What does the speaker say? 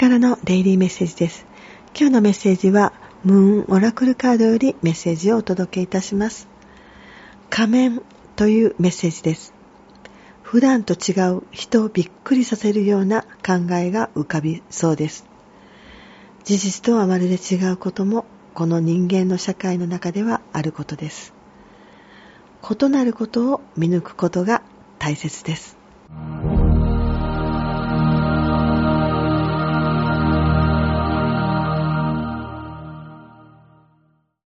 からのデイリーメッセージです。今日のメッセージは、ムーンオラクルカードよりメッセージをお届けいたします。仮面というメッセージです。普段と違う人をびっくりさせるような考えが浮かびそうです。事実とはまるで違うこともこの人間の社会の中ではあることです。異なることを見抜くことが大切です。